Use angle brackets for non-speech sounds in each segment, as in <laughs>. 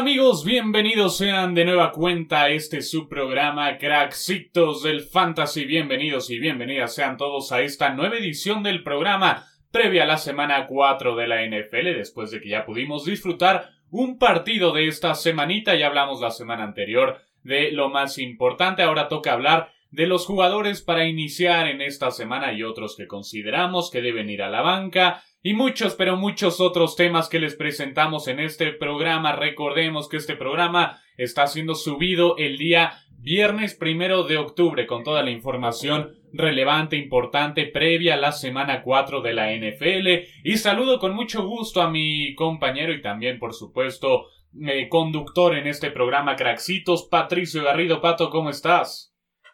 ¿Qué tal amigos? Bienvenidos sean de nueva cuenta a este su programa Cracksitos del Fantasy. Bienvenidos y bienvenidas sean todos a esta nueva edición del programa previa a la semana 4 de la NFL después de que ya pudimos disfrutar un partido de esta semanita. Ya hablamos la semana anterior de lo más importante. Ahora toca hablar de los jugadores para iniciar en esta semana y otros que consideramos que deben ir a la banca y muchos, pero muchos otros temas que les presentamos en este programa. Recordemos que este programa está siendo subido el día viernes primero de octubre con toda la información relevante, importante, previa a la semana 4 de la NFL. Y saludo con mucho gusto a mi compañero y también, por supuesto, eh, conductor en este programa Craxitos, Patricio Garrido. Pato, ¿cómo estás?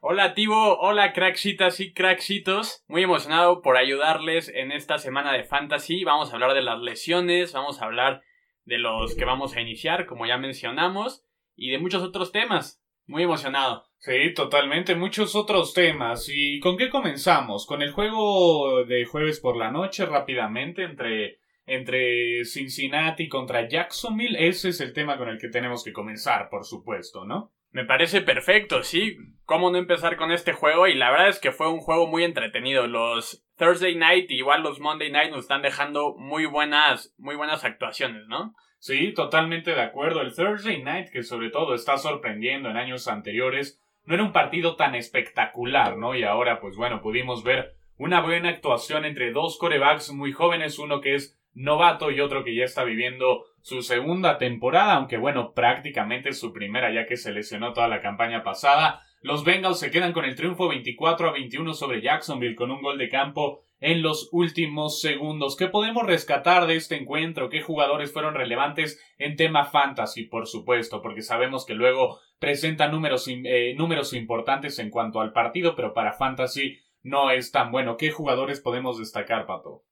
Hola Tivo, hola crackshitas y crackshitos. Muy emocionado por ayudarles en esta semana de fantasy. Vamos a hablar de las lesiones, vamos a hablar de los que vamos a iniciar, como ya mencionamos, y de muchos otros temas. Muy emocionado. Sí, totalmente, muchos otros temas. ¿Y con qué comenzamos? Con el juego de jueves por la noche, rápidamente, entre, entre Cincinnati contra Jacksonville. Ese es el tema con el que tenemos que comenzar, por supuesto, ¿no? Me parece perfecto, sí. ¿Cómo no empezar con este juego? Y la verdad es que fue un juego muy entretenido. Los Thursday Night, igual los Monday Night, nos están dejando muy buenas, muy buenas actuaciones, ¿no? Sí, totalmente de acuerdo. El Thursday Night, que sobre todo está sorprendiendo en años anteriores, no era un partido tan espectacular, ¿no? Y ahora, pues bueno, pudimos ver una buena actuación entre dos corebacks muy jóvenes, uno que es novato y otro que ya está viviendo su segunda temporada, aunque bueno, prácticamente su primera ya que se lesionó toda la campaña pasada. Los Bengals se quedan con el triunfo 24 a 21 sobre Jacksonville con un gol de campo en los últimos segundos. ¿Qué podemos rescatar de este encuentro? ¿Qué jugadores fueron relevantes en tema fantasy? Por supuesto, porque sabemos que luego presenta números, eh, importantes en cuanto al partido, pero para fantasy no es tan bueno. ¿Qué jugadores podemos destacar, Pato?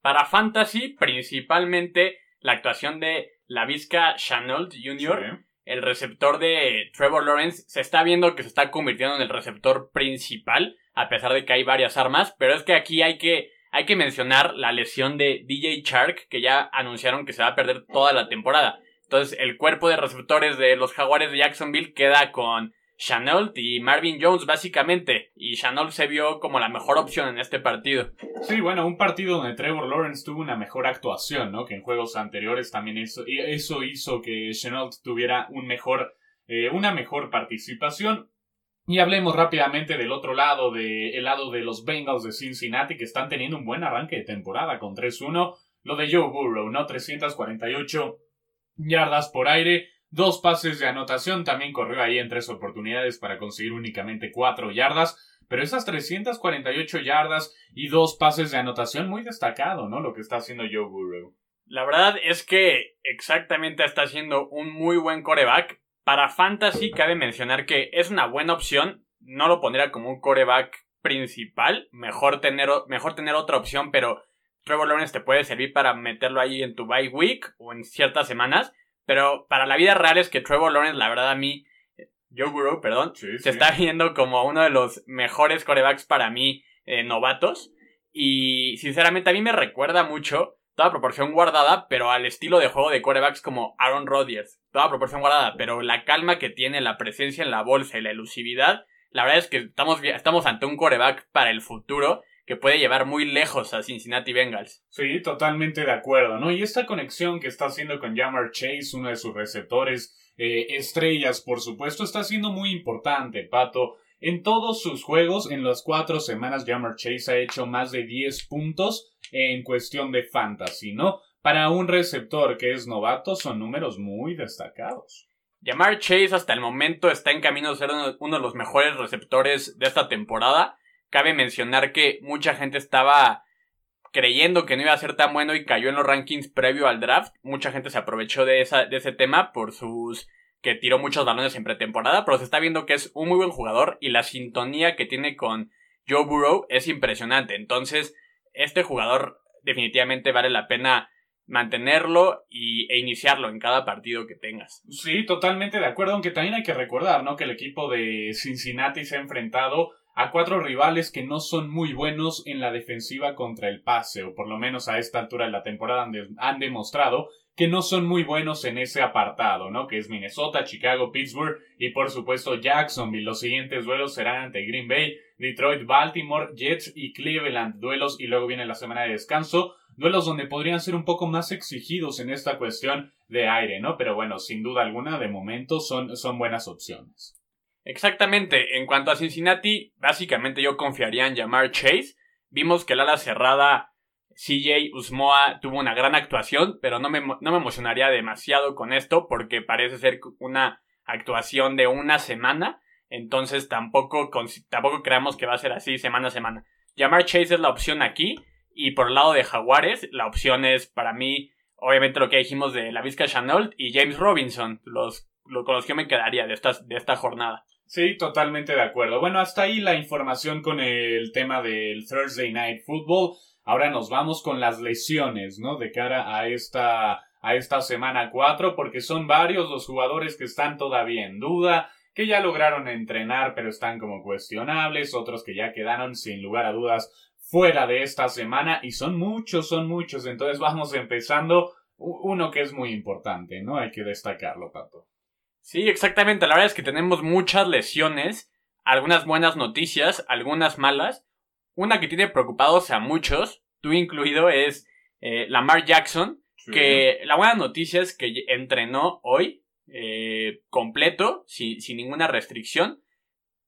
Para fantasy, principalmente la actuación de la Vizca Chanel Jr., el receptor de Trevor Lawrence, se está viendo que se está convirtiendo en el receptor principal, a pesar de que hay varias armas, pero es que aquí hay que, hay que mencionar la lesión de DJ Shark, que ya anunciaron que se va a perder toda la temporada. Entonces, el cuerpo de receptores de los Jaguares de Jacksonville queda con Chanel y Marvin Jones básicamente, y Chanel se vio como la mejor opción en este partido. Sí, bueno, un partido donde Trevor Lawrence tuvo una mejor actuación, ¿no? Que en juegos anteriores también eso, eso hizo que Chanel tuviera un mejor, eh, una mejor participación. Y hablemos rápidamente del otro lado, del lado de los Bengals de Cincinnati, que están teniendo un buen arranque de temporada con 3-1. Lo de Joe Burrow, ¿no? 348 yardas por aire, dos pases de anotación, también corrió ahí en tres oportunidades para conseguir únicamente cuatro yardas, pero esas 348 yardas y dos pases de anotación muy destacado, ¿no? Lo que está haciendo Joe Burrow. La verdad es que exactamente está haciendo un muy buen coreback. Para Fantasy cabe mencionar que es una buena opción. No lo pondría como un coreback principal. Mejor tener, mejor tener otra opción, pero Trevor Lawrence te puede servir para meterlo ahí en tu bye week o en ciertas semanas. Pero para la vida real es que Trevor Lawrence, la verdad a mí, Joe Burrow, perdón, se está viendo como uno de los mejores corebacks para mí eh, novatos. Y sinceramente a mí me recuerda mucho, toda proporción guardada, pero al estilo de juego de corebacks como Aaron Rodgers. Toda proporción guardada, pero la calma que tiene, la presencia en la bolsa y la elusividad, la verdad es que estamos, estamos ante un coreback para el futuro que puede llevar muy lejos a Cincinnati Bengals. Sí, totalmente de acuerdo, ¿no? Y esta conexión que está haciendo con Jamar Chase, uno de sus receptores eh, estrellas, por supuesto, está siendo muy importante, Pato. En todos sus juegos, en las cuatro semanas, Jamar Chase ha hecho más de 10 puntos en cuestión de fantasy, ¿no? Para un receptor que es novato, son números muy destacados. Jamar Chase hasta el momento está en camino a ser uno de los mejores receptores de esta temporada Cabe mencionar que mucha gente estaba creyendo que no iba a ser tan bueno y cayó en los rankings previo al draft. Mucha gente se aprovechó de, ese tema por sus que tiró muchos balones en pretemporada, pero se está viendo que es un muy buen jugador y la sintonía que tiene con Joe Burrow es impresionante. Entonces, este jugador definitivamente vale la pena mantenerlo y, e iniciarlo en cada partido que tengas. Sí, totalmente de acuerdo, aunque también hay que recordar, ¿no? Que el equipo de Cincinnati se ha enfrentado a cuatro rivales que no son muy buenos en la defensiva contra el pase, o por lo menos a esta altura de la temporada han, demostrado que no son muy buenos en ese apartado, ¿no? Que es Minnesota, Chicago, Pittsburgh y por supuesto Jacksonville. Los siguientes duelos serán ante Green Bay, Detroit, Baltimore, Jets y Cleveland. Duelos y luego viene la semana de descanso. Duelos donde podrían ser un poco más exigidos en esta cuestión de aire, ¿no? Pero bueno, sin duda alguna, de momento son, son buenas opciones. Exactamente. En cuanto a Cincinnati, básicamente yo confiaría en llamar Chase. Vimos que el ala cerrada CJ Usmoa tuvo una gran actuación, pero no me, no me emocionaría demasiado con esto porque parece ser una actuación de una semana. Entonces tampoco, tampoco creamos que va a ser así semana a semana. Llamar Chase es la opción aquí. Y por el lado de Jaguares, la opción es para mí, obviamente lo que dijimos de la Vizca Chanel y James Robinson, los, los con los que me quedaría de, de esta jornada. Sí, totalmente de acuerdo. Bueno, hasta ahí la información con el tema del Thursday Night Football. Ahora nos vamos con las lesiones, ¿no? De cara a esta, a esta semana 4, porque son varios los jugadores que están todavía en duda, que ya lograron entrenar pero están como cuestionables, otros que ya quedaron sin lugar a dudas fuera de esta semana y son muchos, son muchos. Entonces vamos empezando uno que es muy importante, ¿no? Hay que destacarlo, Pato. Sí, exactamente. La verdad es que tenemos muchas lesiones, algunas buenas noticias, algunas malas. Una que tiene preocupados a muchos, tú incluido, es eh, Lamar Jackson, que la buena noticia es que entrenó hoy eh, completo, sin, sin ninguna restricción,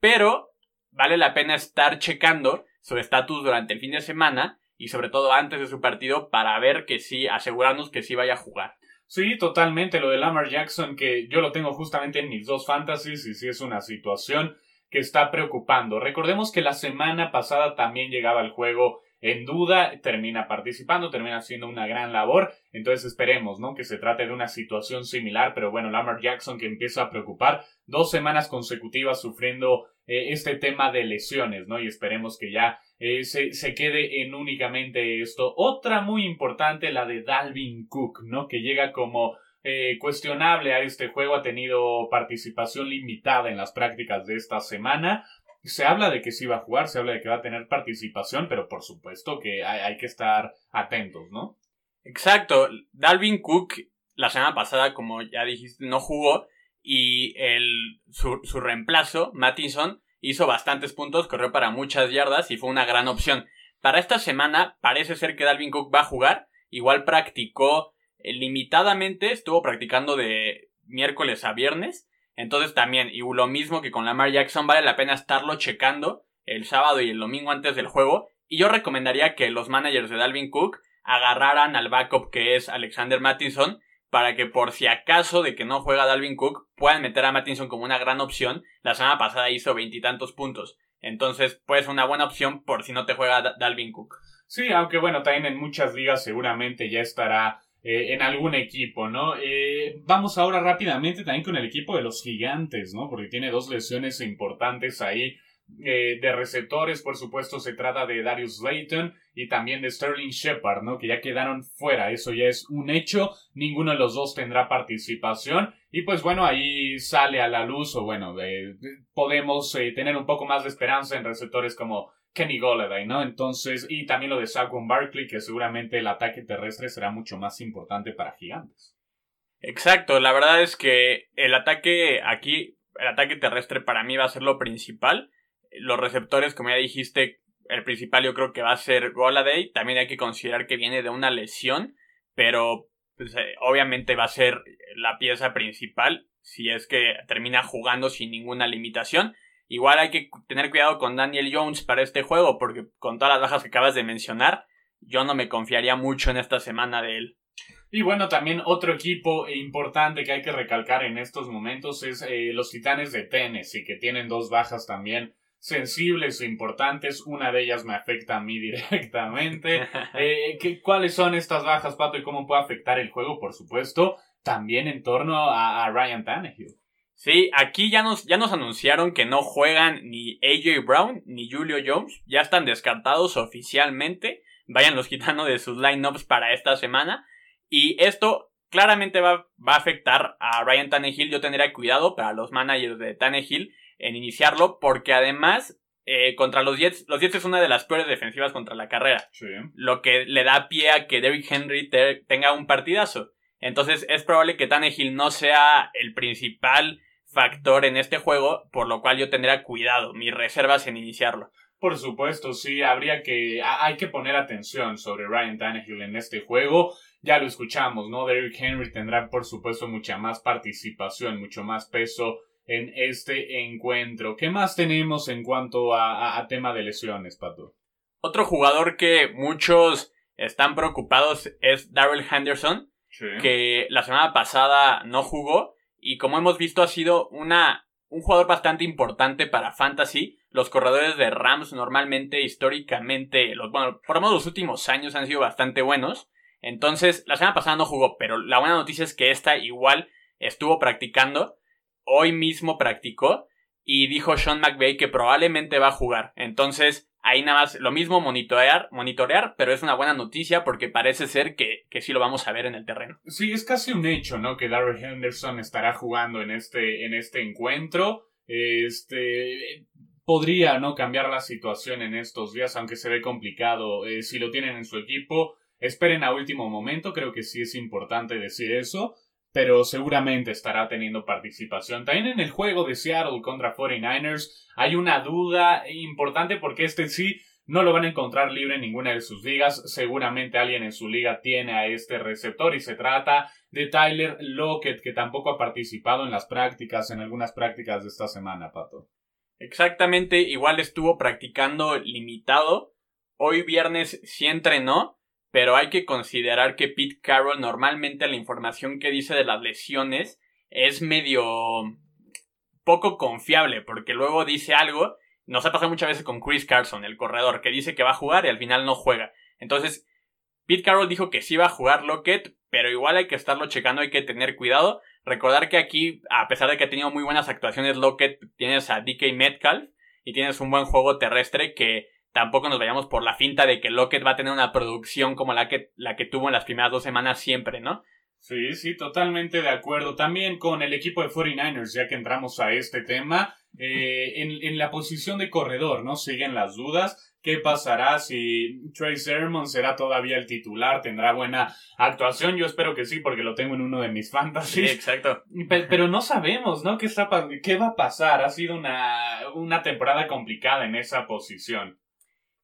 pero vale la pena estar checando su estatus durante el fin de semana y sobre todo antes de su partido para ver que sí, asegurarnos que sí vaya a jugar. Sí, totalmente. Lo de Lamar Jackson, que yo lo tengo justamente en mis dos fantasies y sí es una situación que está preocupando. Recordemos que la semana pasada también llegaba el juego en duda, termina participando, termina haciendo una gran labor, entonces esperemos, ¿no? Que se trate de una situación similar, pero bueno, Lamar Jackson que empieza a preocupar, dos semanas consecutivas sufriendo eh, este tema de lesiones, ¿no? Y esperemos que ya eh, se, se, quede en únicamente esto. Otra muy importante, la de Dalvin Cook, ¿no? Que llega como eh, cuestionable a este juego, ha tenido participación limitada en las prácticas de esta semana. Se habla de que sí va a jugar, se habla de que va a tener participación, pero por supuesto que hay, que estar atentos, ¿no? Exacto. Dalvin Cook la semana pasada, como ya dijiste, no jugó y el, su, su reemplazo, Mattinson, hizo bastantes puntos, corrió para muchas yardas y fue una gran opción. Para esta semana parece ser que Dalvin Cook va a jugar, igual practicó eh, limitadamente estuvo practicando de miércoles a viernes. Entonces también, y lo mismo que con Lamar Jackson, vale la pena estarlo checando el sábado y el domingo antes del juego. Y yo recomendaría que los managers de Dalvin Cook agarraran al backup que es Alexander Mattinson para que por si acaso de que no juega Dalvin Cook puedan meter a Mattinson como una gran opción. La semana pasada hizo veintitantos puntos. Entonces, pues una buena opción por si no te juega Dalvin Cook. Sí, aunque bueno, también en muchas ligas seguramente ya estará eh, en algún equipo, ¿no? Eh, vamos ahora rápidamente también con el equipo de los gigantes, ¿no? Porque tiene dos lesiones importantes ahí. Eh, de receptores, por supuesto, se trata de Darius Layton y también de Sterling Shepard, ¿no? Que ya quedaron fuera, eso ya es un hecho, ninguno de los dos tendrá participación y pues bueno, ahí sale a la luz o bueno, podemos tener un poco más de esperanza en receptores como Kenny Golladay, ¿no? Entonces, y también lo de Saquon Barkley, que seguramente el ataque terrestre será mucho más importante para Gigantes. Exacto, la verdad es que el ataque aquí, el ataque terrestre para mí va a ser lo principal. Los receptores, como ya dijiste, el principal yo creo que va a ser Golladay. También hay que considerar que viene de una lesión, pero pues, eh, obviamente va a ser la pieza principal si es que termina jugando sin ninguna limitación. Igual hay que tener cuidado con Daniel Jones para este juego, porque con todas las bajas que acabas de mencionar, yo no me confiaría mucho en esta semana de él. Y bueno, también otro equipo importante que hay que recalcar en estos momentos es eh, los Titanes de Tennessee, que tienen dos bajas también sensibles e importantes. Una de ellas me afecta a mí <laughs> directamente. <laughs> Eh, ¿Cuáles son estas bajas, Pato, y cómo puede afectar el juego? Por supuesto, también en torno a, a Ryan Tannehill. Sí, aquí ya nos, ya nos anunciaron que no juegan ni AJ Brown ni Julio Jones. Ya están descartados oficialmente. Vayan los <laughs> quitando de sus lineups para esta semana. Y esto claramente va, va, a afectar a Ryan Tannehill. Yo tendría cuidado para los managers de Tannehill en iniciarlo. Porque además, eh, contra los Jets, los Jets es una de las peores defensivas contra la carrera. Lo que le da pie a que Derrick Henry tenga un partidazo. Entonces es probable que Tannehill no sea el principal factor en este juego, por lo cual yo tendría cuidado, mis reservas en iniciarlo. Por supuesto, sí, habría que, hay que poner atención sobre Ryan Tannehill en este juego. Ya lo escuchamos, ¿no? Derrick Henry tendrá, por supuesto, mucha más participación, mucho más peso en este encuentro. ¿Qué más tenemos en cuanto a, tema de lesiones, Pato? Otro jugador que muchos están preocupados es Daryl Henderson, que la semana pasada no jugó y como hemos visto ha sido una, un jugador bastante importante para Fantasy. Los corredores de Rams normalmente, históricamente, los, bueno, por lo menos los últimos años han sido bastante buenos. Entonces, la semana pasada no jugó, pero la buena noticia es que esta igual estuvo practicando. Hoy mismo practicó y dijo Sean McVay que probablemente va a jugar. Entonces, ahí nada más lo mismo monitorear, monitorear, pero es una buena noticia porque parece ser que, que sí lo vamos a ver en el terreno. Sí, es casi un hecho, ¿no? Que Darrell Henderson estará jugando en este, en este encuentro. Este podría no cambiar la situación en estos días, aunque se ve complicado. Eh, si lo tienen en su equipo, esperen a último momento, creo que sí es importante decir eso pero seguramente estará teniendo participación. También en el juego de Seattle contra 49ers hay una duda importante porque este sí no lo van a encontrar libre en ninguna de sus ligas. Seguramente alguien en su liga tiene a este receptor y se trata de Tyler Lockett que tampoco ha participado en las prácticas, en algunas prácticas de esta semana, Pato. Exactamente, igual estuvo practicando limitado. Hoy viernes sí entrenó, pero hay que considerar que Pete Carroll normalmente la información que dice de las lesiones es medio poco confiable, porque luego dice algo, nos ha pasado muchas veces con Chris Carson, el corredor, que dice que va a jugar y al final no juega. Entonces, Pete Carroll dijo que sí va a jugar Lockett, pero igual hay que estarlo checando, hay que tener cuidado. Recordar que aquí, a pesar de que ha tenido muy buenas actuaciones Lockett, tienes a DK Metcalf y tienes un buen juego terrestre que tampoco nos vayamos por la finta de que Lockett va a tener una producción como la que, la que tuvo en las primeras dos semanas siempre, ¿no? Sí, sí, totalmente de acuerdo. También con el equipo de 49ers, ya que entramos a este tema, eh, en, en, la posición de corredor, ¿no? Siguen las dudas. ¿Qué pasará si Trey Sermon será todavía el titular? ¿Tendrá buena actuación? Yo espero que sí, porque lo tengo en uno de mis <laughs> fantasies. Sí, exacto. Pero, no sabemos, ¿no? ¿Qué, está, ¿Qué va a pasar? Ha sido una, una temporada complicada en esa posición.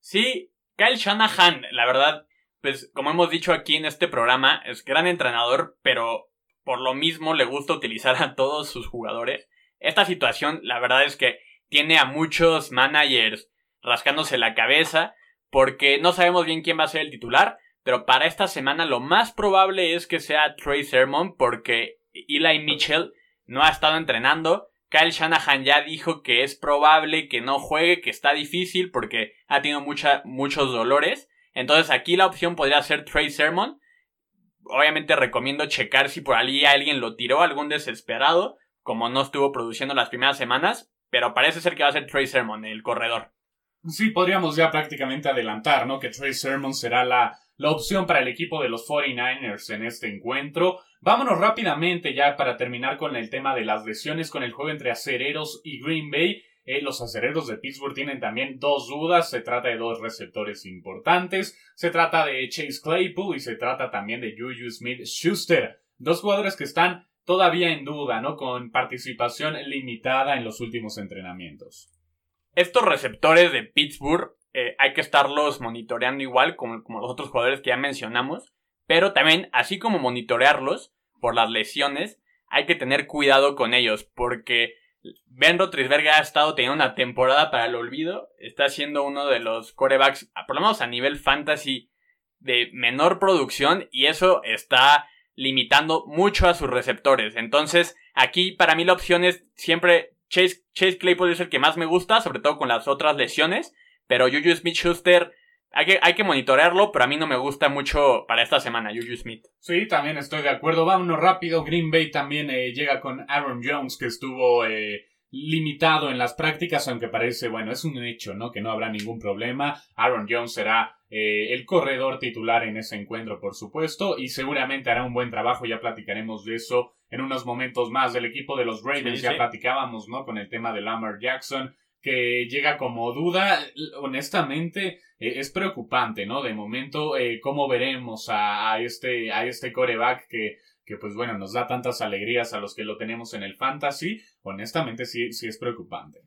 Sí, Kyle Shanahan, la verdad, pues como hemos dicho aquí en este programa, es gran entrenador, pero por lo mismo le gusta utilizar a todos sus jugadores. Esta situación, la verdad es que tiene a muchos managers rascándose la cabeza porque no sabemos bien quién va a ser el titular, pero para esta semana lo más probable es que sea Trey Sermon porque Eli Mitchell no ha estado entrenando Kyle Shanahan ya dijo que es probable que no juegue, que está difícil porque ha tenido muchos dolores. Entonces aquí la opción podría ser Trey Sermon. Obviamente recomiendo checar si por ahí alguien lo tiró, algún desesperado, como no estuvo produciendo las primeras semanas, pero parece ser que va a ser Trey Sermon, el corredor. Sí, podríamos ya prácticamente adelantar, ¿no? Que Trey Sermon será la, la opción para el equipo de los 49ers en este encuentro. Vámonos rápidamente ya para terminar con el tema de las lesiones con el juego entre Acereros y Green Bay. Eh, los acereros de Pittsburgh tienen también dos dudas. Se trata de dos receptores importantes. Se trata de Chase Claypool y se trata también de Juju Smith Schuster. Dos jugadores que están todavía en duda, ¿no? Con participación limitada en los últimos entrenamientos. Estos receptores de Pittsburgh eh, hay que estarlos monitoreando igual como, como los otros jugadores que ya mencionamos. Pero también, así como monitorearlos por las lesiones, hay que tener cuidado con ellos, porque Ben Roethlisberger ha estado teniendo una temporada para el olvido, está siendo uno de los corebacks, por lo menos a nivel fantasy, de menor producción, y eso está limitando mucho a sus receptores. Entonces, aquí para mí la opción es siempre Chase, Chase Claypool es el que más me gusta, sobre todo con las otras lesiones, pero Juju Smith-Schuster hay que, hay que monitorearlo, pero a mí no me gusta mucho para esta semana, Juju Smith. Sí, también estoy de acuerdo. Vámonos rápido. Green Bay también eh, llega con Aaron Jones, que estuvo eh, limitado en las prácticas, aunque parece, bueno, es un hecho, ¿no? Que no habrá ningún problema. Aaron Jones será eh, el corredor titular en ese encuentro, por supuesto, y seguramente hará un buen trabajo. Ya platicaremos de eso en unos momentos más. Del equipo de los Ravens ya platicábamos, ¿no? Con el tema de Lamar Jackson que llega como duda, honestamente, eh, es preocupante, ¿no? De momento, eh, cómo veremos a, este, a este coreback que, que pues bueno, nos da tantas alegrías a los que lo tenemos en el fantasy, honestamente sí, sí es preocupante.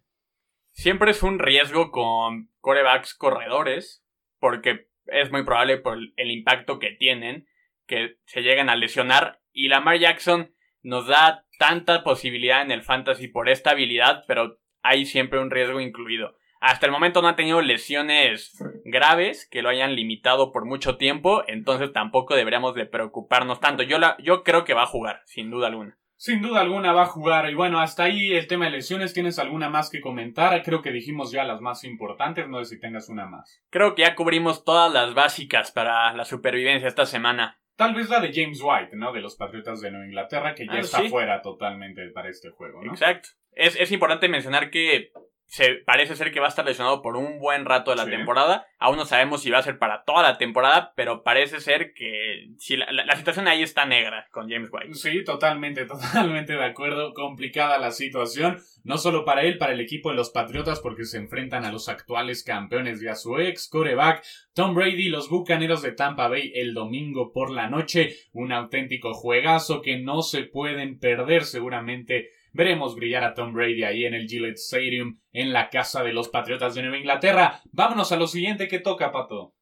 Siempre es un riesgo con corebacks corredores, porque es muy probable por el impacto que tienen que se lleguen a lesionar. Y Lamar Jackson nos da tanta posibilidad en el fantasy por esta habilidad, pero hay siempre un riesgo incluido. Hasta el momento no ha tenido lesiones graves que lo hayan limitado por mucho tiempo, entonces tampoco deberíamos de preocuparnos tanto. Yo, la, yo creo que va a jugar, sin duda alguna. Sin duda alguna va a jugar. Y bueno, hasta ahí el tema de lesiones. ¿Tienes alguna más que comentar? Creo que dijimos ya las más importantes. No sé si tengas una más. Creo que ya cubrimos todas las básicas para la supervivencia esta semana. Tal vez la de James White, ¿no? De los Patriotas de Nueva Inglaterra, que ya ah, está fuera totalmente para este juego, ¿no? Exacto. Es, es importante mencionar que se parece ser que va a estar lesionado por un buen rato de la temporada. Aún no sabemos si va a ser para toda la temporada, pero parece ser que si la, situación ahí está negra con James White. Sí, totalmente, <laughs> totalmente de acuerdo. Complicada la situación, no solo para él, para el equipo de los Patriotas, porque se enfrentan a los actuales campeones y a su ex coreback Tom Brady, los Bucaneros de Tampa Bay el domingo por la noche. Un auténtico juegazo que no se pueden perder seguramente Veremos brillar a Tom Brady ahí en el Gillette Stadium, en la casa de los Patriotas de Nueva Inglaterra. Vámonos a lo siguiente que toca, Pato.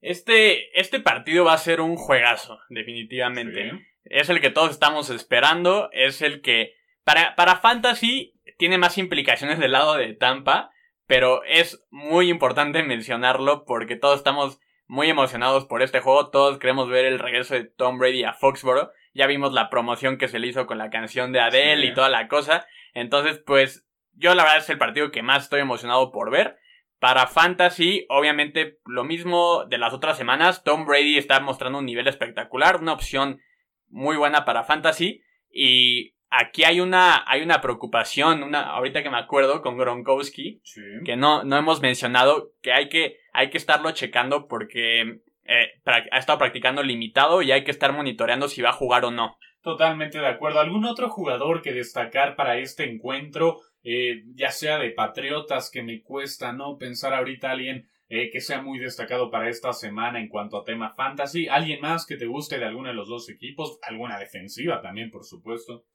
Este, este partido va a ser un juegazo, definitivamente. Es el que todos estamos esperando. Es el que, para, para Fantasy, tiene más implicaciones del lado de Tampa. Pero es muy importante mencionarlo porque todos estamos muy emocionados por este juego. Todos queremos ver el regreso de Tom Brady a Foxborough. Ya vimos la promoción que se le hizo con la canción de Adele y toda la cosa. Entonces, pues, yo la verdad es el partido que más estoy emocionado por ver. Para Fantasy, obviamente, lo mismo de las otras semanas. Tom Brady está mostrando un nivel espectacular, una opción muy buena para Fantasy. Y aquí hay una, hay una preocupación, una, ahorita que me acuerdo, con Gronkowski, que no, no hemos mencionado, que hay que, hay que estarlo checando porque eh, ha estado practicando limitado y hay que estar monitoreando si va a jugar o no. Totalmente de acuerdo. ¿Algún otro jugador que destacar para este encuentro? Eh, ya sea de Patriotas, que me cuesta no pensar ahorita alguien eh, que sea muy destacado para esta semana en cuanto a tema fantasy. ¿Alguien más que te guste de alguno de los dos equipos? ¿Alguna defensiva también, por supuesto?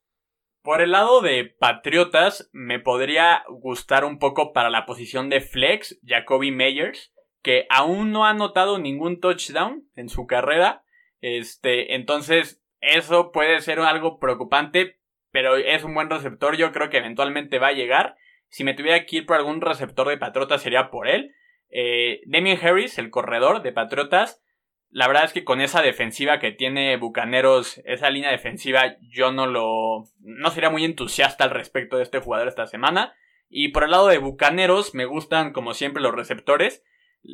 Por el lado de Patriotas, me podría gustar un poco para la posición de flex, Jacoby Meyers que aún no ha anotado ningún touchdown en su carrera. Este, entonces, eso puede ser algo preocupante, pero es un buen receptor. Yo creo que eventualmente va a llegar. Si me tuviera que ir por algún receptor de Patriotas, sería por él. Eh, Damien Harris, el corredor de Patriotas. La verdad es que con esa defensiva que tiene Bucaneros, esa línea defensiva, yo no lo. no sería muy entusiasta al respecto de este jugador esta semana. Y por el lado de Bucaneros, me gustan como siempre los receptores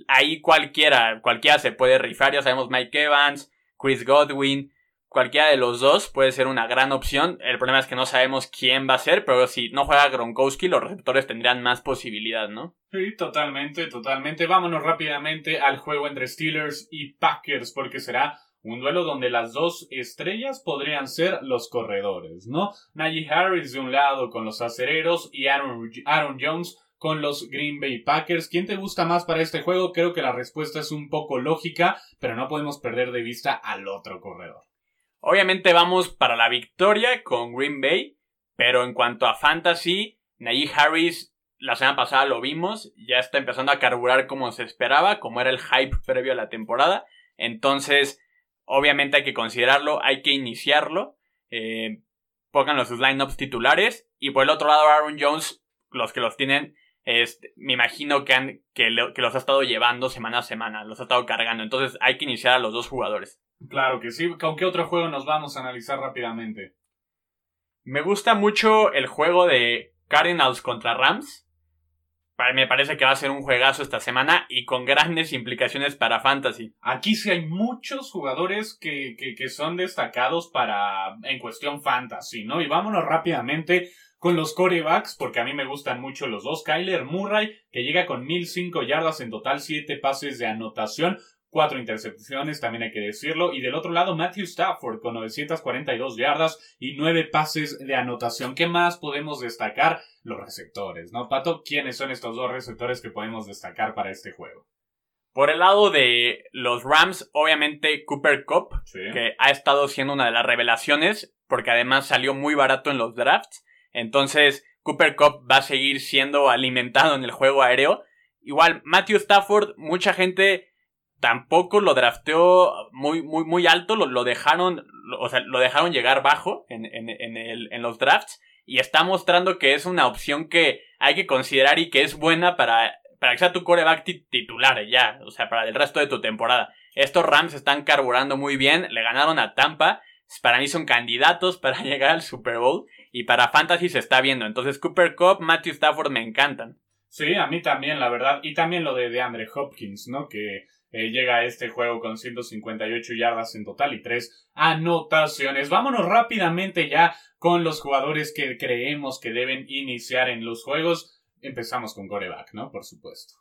ahí cualquiera, cualquiera se puede rifar, ya sabemos Mike Evans, Chris Godwin, cualquiera de los dos puede ser una gran opción. El problema es que no sabemos quién va a ser, pero si no juega Gronkowski, los receptores tendrían más posibilidad, ¿no? Sí, totalmente, totalmente. Vámonos rápidamente al juego entre Steelers y Packers, porque será un duelo donde las dos estrellas podrían ser los corredores, ¿no? Najee Harris de un lado con los acereros y Aaron, Aaron Jones con los Green Bay Packers. ¿Quién te gusta más para este juego? Creo que la respuesta es un poco lógica, pero no podemos perder de vista al otro corredor. Obviamente vamos para la victoria con Green Bay, pero en cuanto a fantasy, Najee Harris la semana pasada lo vimos, ya está empezando a carburar como se esperaba, como era el hype previo a la temporada. Entonces, obviamente hay que considerarlo, hay que iniciarlo. Eh, pónganlo sus lineups titulares. Y por el otro lado, Aaron Jones, los que los tienen, este, me imagino que, han, que, los ha estado llevando semana a semana, los ha estado cargando. Entonces hay que iniciar a los dos jugadores. Claro que sí. ¿Con qué otro juego nos vamos a analizar rápidamente? Me gusta mucho el juego de Cardinals contra Rams. Me parece que va a ser un juegazo esta semana y con grandes implicaciones para Fantasy. Aquí sí hay muchos jugadores que, que, que son destacados para en cuestión Fantasy, ¿no? Y vámonos rápidamente con los corebacks, porque a mí me gustan mucho los dos. Kyler Murray, que llega con 1005 yardas en total, 7 pases de anotación, 4 intercepciones, también hay que decirlo. Y del otro lado, Matthew Stafford con 942 yardas y 9 pases de anotación. ¿Qué más podemos destacar? Los receptores, ¿no? Pato, ¿quiénes son estos dos receptores que podemos destacar para este juego? Por el lado de los Rams, obviamente Cooper Cup, que ha estado siendo una de las revelaciones, porque además salió muy barato en los drafts. Entonces, Cooper Cup va a seguir siendo alimentado en el juego aéreo. Igual, Matthew Stafford, mucha gente tampoco lo drafteó muy, muy, muy alto, lo, dejaron, o sea, lo dejaron llegar bajo en, en los drafts y está mostrando que es una opción que hay que considerar y que es buena para, para que sea tu coreback titular ya, o sea, para el resto de tu temporada. Estos Rams están carburando muy bien, le ganaron a Tampa, para mí son candidatos para <laughs> llegar al Super Bowl y para Fantasy se está viendo. Entonces Cooper Cup, Matthew Stafford me encantan. Sí, a mí también, la verdad. Y también lo de DeAndre Hopkins, ¿no? Que eh, llega a este juego con 158 yardas en total y 3 anotaciones. Vámonos rápidamente ya con los jugadores que creemos que deben iniciar en los juegos. Empezamos con coreback, ¿no? Por supuesto.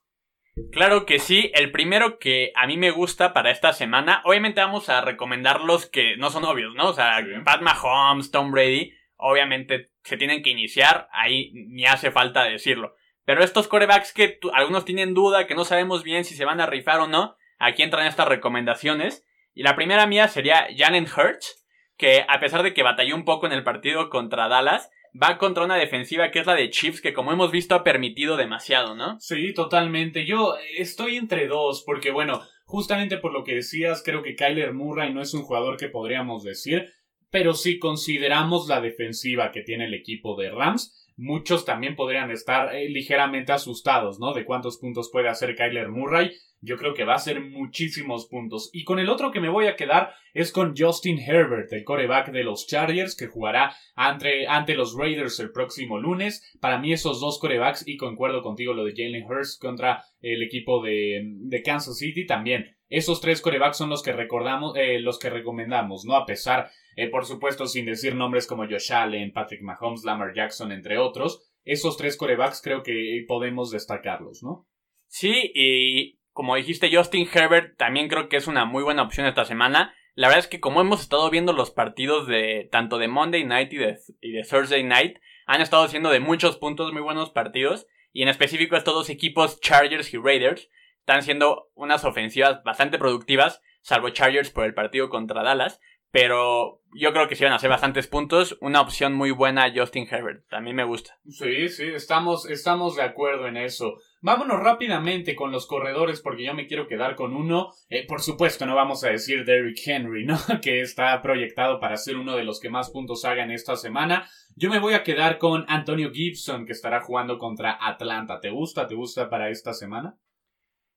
Claro que sí, el primero que a mí me gusta para esta semana, obviamente vamos a recomendar los que no son obvios, ¿no? O sea, Pat Mahomes, Tom Brady, obviamente se tienen que iniciar, ahí ni hace falta decirlo. Pero estos corebacks que algunos tienen duda, que no sabemos bien si se van a rifar o no, aquí entran estas recomendaciones. Y la primera mía sería Jalen Hurts, que a pesar de que batalló un poco en el partido contra Dallas, va contra una defensiva que es la de Chiefs, que como hemos visto ha permitido demasiado, ¿no? Sí, totalmente. Yo estoy entre dos, porque bueno, justamente por lo que decías, creo que Kyler Murray no es un jugador que podríamos decir, pero si consideramos la defensiva que tiene el equipo de Rams, muchos también podrían estar eh, ligeramente asustados, ¿no? De cuántos puntos puede hacer Kyler Murray. Yo creo que va a ser muchísimos puntos. Y con el otro que me voy a quedar es con Justin Herbert, el coreback de los Chargers, que jugará ante, ante los Raiders el próximo lunes. Para mí esos dos corebacks, y concuerdo contigo lo de Jalen Hurst contra el equipo de, de Kansas City también. Esos tres corebacks son los que recordamos, eh, los que recomendamos, ¿no? A pesar eh, por supuesto, sin decir nombres como Josh Allen, Patrick Mahomes, Lamar Jackson, entre otros. Esos tres corebacks creo que podemos destacarlos, ¿no? Sí, y como dijiste, Justin Herbert también creo que es una muy buena opción esta semana. La verdad es que como hemos estado viendo los partidos de tanto de Monday Night y de, y de Thursday Night, han estado siendo de muchos puntos muy buenos partidos. Y en específico estos dos equipos, Chargers y Raiders, están siendo unas ofensivas bastante productivas, salvo Chargers por el partido contra Dallas. Pero yo creo que sí van a ser bastantes puntos. Una opción muy buena, Justin Herbert. También me gusta. Sí, sí, estamos, estamos de acuerdo en eso. Vámonos rápidamente con los corredores porque yo me quiero quedar con uno. Eh, por supuesto, no vamos a decir Derrick Henry, ¿no? <laughs> que está proyectado para ser uno de los que más puntos hagan esta semana. Yo me voy a quedar con Antonio Gibson que estará jugando contra Atlanta. ¿Te gusta? ¿Te gusta para esta semana?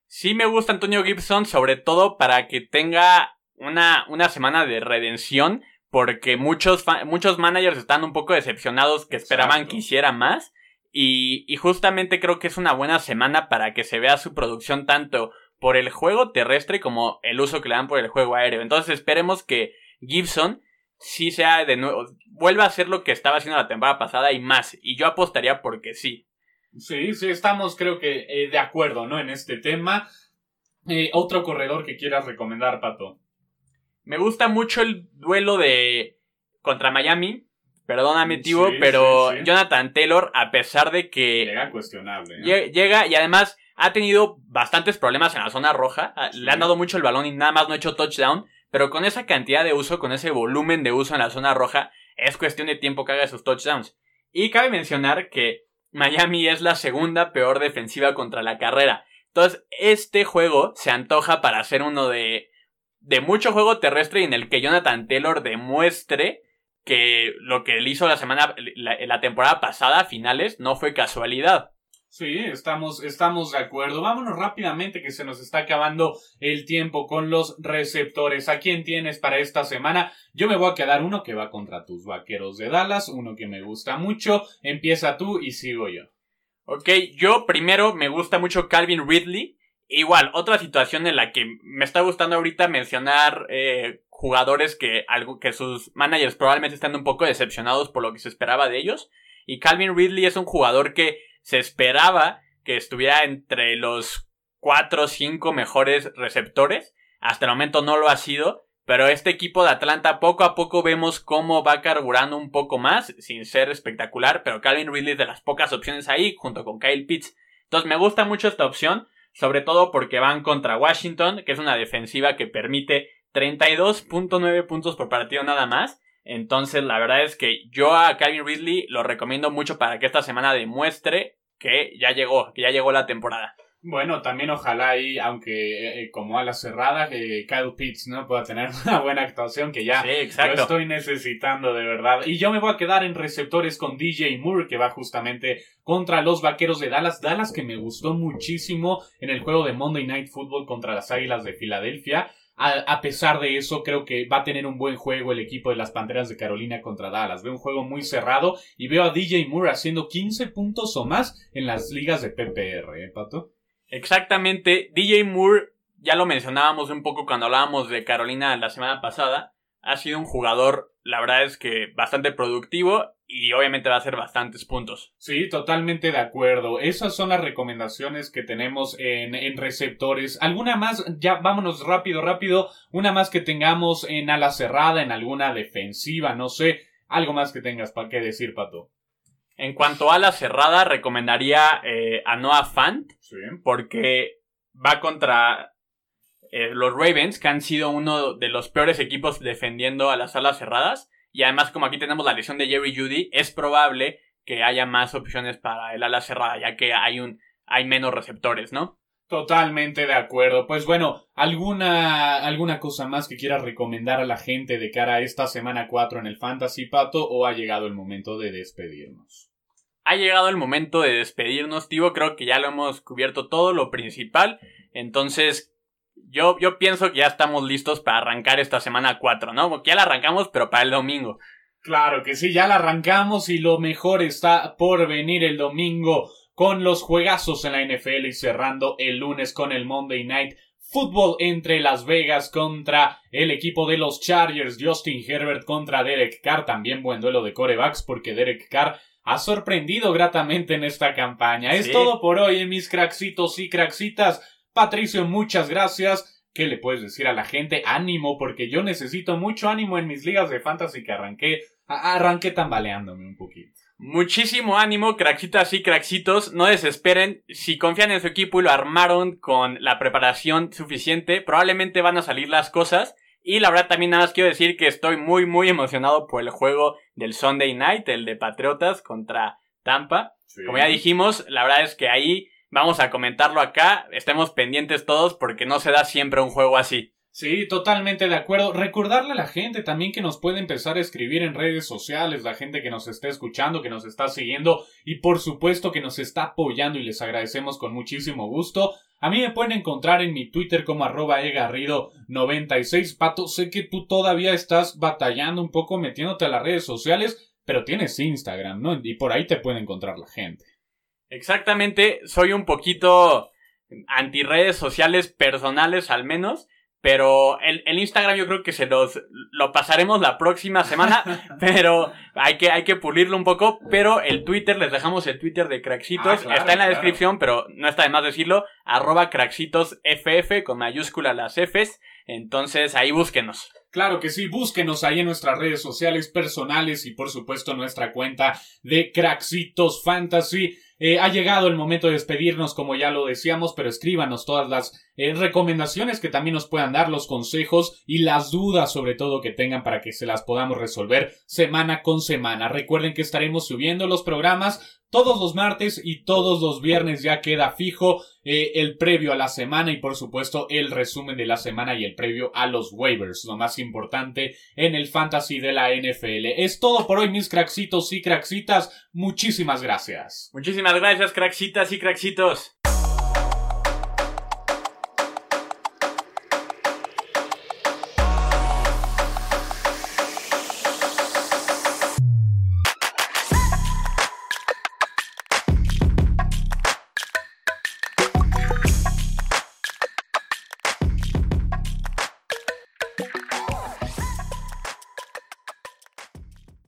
Sí me gusta Antonio Gibson, sobre todo para que tenga una, una semana de redención porque muchos, muchos managers están un poco decepcionados que esperaban que hiciera más. Y, y, justamente creo que es una buena semana para que se vea su producción tanto por el juego terrestre como el uso que le dan por el juego aéreo. Entonces esperemos que Gibson sí sea de nuevo, vuelva a hacer lo que estaba haciendo la temporada pasada y más. Y yo apostaría porque sí. Sí, sí, estamos creo que eh, de acuerdo, ¿no? En este tema. Eh, otro corredor que quieras recomendar, Pato. Me gusta mucho el duelo de contra Miami. Perdóname, tío, pero Jonathan Taylor, a pesar de que. Llega cuestionable. Llega y además ha tenido bastantes problemas en la zona roja. Ah, le han dado mucho el balón y nada más no ha hecho touchdown. Pero con esa cantidad de uso, con ese volumen de uso en la zona roja, es cuestión de tiempo que haga sus touchdowns. Y cabe mencionar que Miami es la segunda peor defensiva contra la carrera. Entonces, este juego se antoja para ser uno de de mucho juego terrestre en el que Jonathan Taylor demuestre que lo que él hizo la semana, la, temporada pasada, a finales, no fue casualidad. Sí, estamos, estamos de acuerdo. Vámonos rápidamente que se nos está acabando el tiempo con los receptores. ¿A quién tienes para esta semana? Yo me voy a quedar uno que va contra tus vaqueros de Dallas, uno que me gusta mucho. Empieza tú y sigo yo. Ok, yo primero me gusta mucho Calvin Ridley. Igual, otra situación en la que me está gustando ahorita mencionar eh, jugadores que, algo, que sus managers probablemente están un poco decepcionados por lo que se esperaba de ellos. Y Calvin Ridley es un jugador que se esperaba que estuviera entre los 4 o 5 mejores receptores. Hasta el momento no lo ha sido. Pero este equipo de Atlanta poco a poco vemos cómo va carburando un poco más, sin ser espectacular, pero Calvin Ridley es de las pocas opciones ahí, junto con Kyle Pitts. Entonces me gusta mucho esta opción sobre todo porque van contra Washington, que es una defensiva que permite 32.9 puntos por partido nada más. Entonces, la verdad es que yo a Calvin Ridley lo recomiendo mucho para que esta semana demuestre que ya llegó, que ya llegó la temporada. Bueno, también ojalá ahí, aunque eh, como a la cerrada, que Kyle Pitts no pueda tener <laughs> una buena actuación, que ya lo estoy necesitando de verdad. Y yo me voy a quedar en receptores con DJ Moore, que va justamente contra los Vaqueros de Dallas. Dallas que me gustó muchísimo en el juego de Monday Night Football contra las Águilas de Filadelfia. A, pesar de eso, creo que va a tener un buen juego el equipo de las Panteras de Carolina contra Dallas. Veo un juego muy cerrado y veo a DJ Moore haciendo 15 puntos o más en las ligas de PPR, ¿eh, Pato? Exactamente, DJ Moore, ya lo mencionábamos un poco cuando hablábamos de Carolina la semana pasada, ha sido un jugador, la verdad es que bastante productivo y obviamente va a hacer bastantes puntos. Sí, totalmente de acuerdo. Esas son las recomendaciones que tenemos en, en receptores. ¿Alguna más? Ya vámonos rápido, rápido. Una más que tengamos en ala cerrada, en alguna defensiva, no sé. Algo más que tengas para qué decir, Pato. En cuanto a la cerrada, recomendaría eh, a Noah Fant. Porque va contra eh, los Ravens, que han sido uno de los peores equipos defendiendo a las alas cerradas. Y además, como aquí tenemos la lesión de Jerry Judy, es probable que haya más opciones para el ala cerrada, ya que hay un hay menos receptores, ¿no? Totalmente de acuerdo. Pues bueno, ¿alguna, alguna cosa más que quieras recomendar a la gente de cara a esta semana 4 en el Fantasy Pato o ha llegado el momento de despedirnos? Ha llegado el momento de despedirnos, tío. Creo que ya lo hemos cubierto todo, lo principal. Entonces, yo, yo pienso que ya estamos listos para arrancar esta semana 4, ¿no? Ya la arrancamos, pero para el domingo. Claro que sí, ya la arrancamos y lo mejor está por venir el domingo con los juegazos en la NFL y cerrando el lunes con el Monday Night Football entre Las Vegas contra el equipo de los Chargers, Justin Herbert contra Derek Carr, también buen duelo de corebacks porque Derek Carr ha sorprendido gratamente en esta campaña. Es todo por hoy, mis craxitos y craxitas. Patricio, muchas gracias. ¿Qué le puedes decir a la gente? Ánimo, porque yo necesito mucho ánimo en mis ligas de fantasy que arranqué, arranqué tambaleándome un poquito. Muchísimo ánimo, craxitas y craxitos. No desesperen. Si confían en su equipo y lo armaron con la preparación suficiente, probablemente van a salir las cosas. Y la verdad también nada más quiero decir que estoy muy muy emocionado por el juego del Sunday Night, el de Patriotas contra Tampa. Como ya dijimos, la verdad es que ahí vamos a comentarlo acá. Estemos pendientes todos porque no se da siempre un juego así. Sí, totalmente de acuerdo. Recordarle a la gente también que nos puede empezar a escribir en redes sociales, la gente que nos está escuchando, que nos está siguiendo y por supuesto que nos está apoyando y les agradecemos con muchísimo gusto. A mí me pueden encontrar en mi Twitter como arroba egarrido96. Pato, sé que tú todavía estás batallando un poco metiéndote a las redes sociales, pero tienes Instagram, ¿no? Y por ahí te puede encontrar la gente. Exactamente, soy un poquito anti redes sociales personales al menos. Pero el, Instagram yo creo que se los lo pasaremos la próxima semana. <laughs> pero hay que, hay que pulirlo un poco. Pero el Twitter, les dejamos el Twitter de Craxitos. Ah, está en la descripción, pero no está de más decirlo. Arroba CraxitosFF con mayúscula las Fs. Entonces ahí búsquenos. Claro que sí, búsquenos ahí en nuestras redes sociales personales y por supuesto nuestra cuenta de Craxitos Fantasy. Eh, ha llegado el momento de despedirnos, como ya lo decíamos, pero escríbanos todas las eh, recomendaciones que también nos puedan dar, los consejos y las dudas sobre todo que tengan para que se las podamos resolver semana con semana. Recuerden que estaremos subiendo los programas todos los martes y todos los viernes ya queda fijo eh, el previo a la semana y por supuesto el resumen de la semana y el previo a los waivers, lo más importante en el fantasy de la NFL. Es todo por hoy mis craxitos y craxitas, muchísimas gracias. Muchísimas gracias craxitas y craxitos.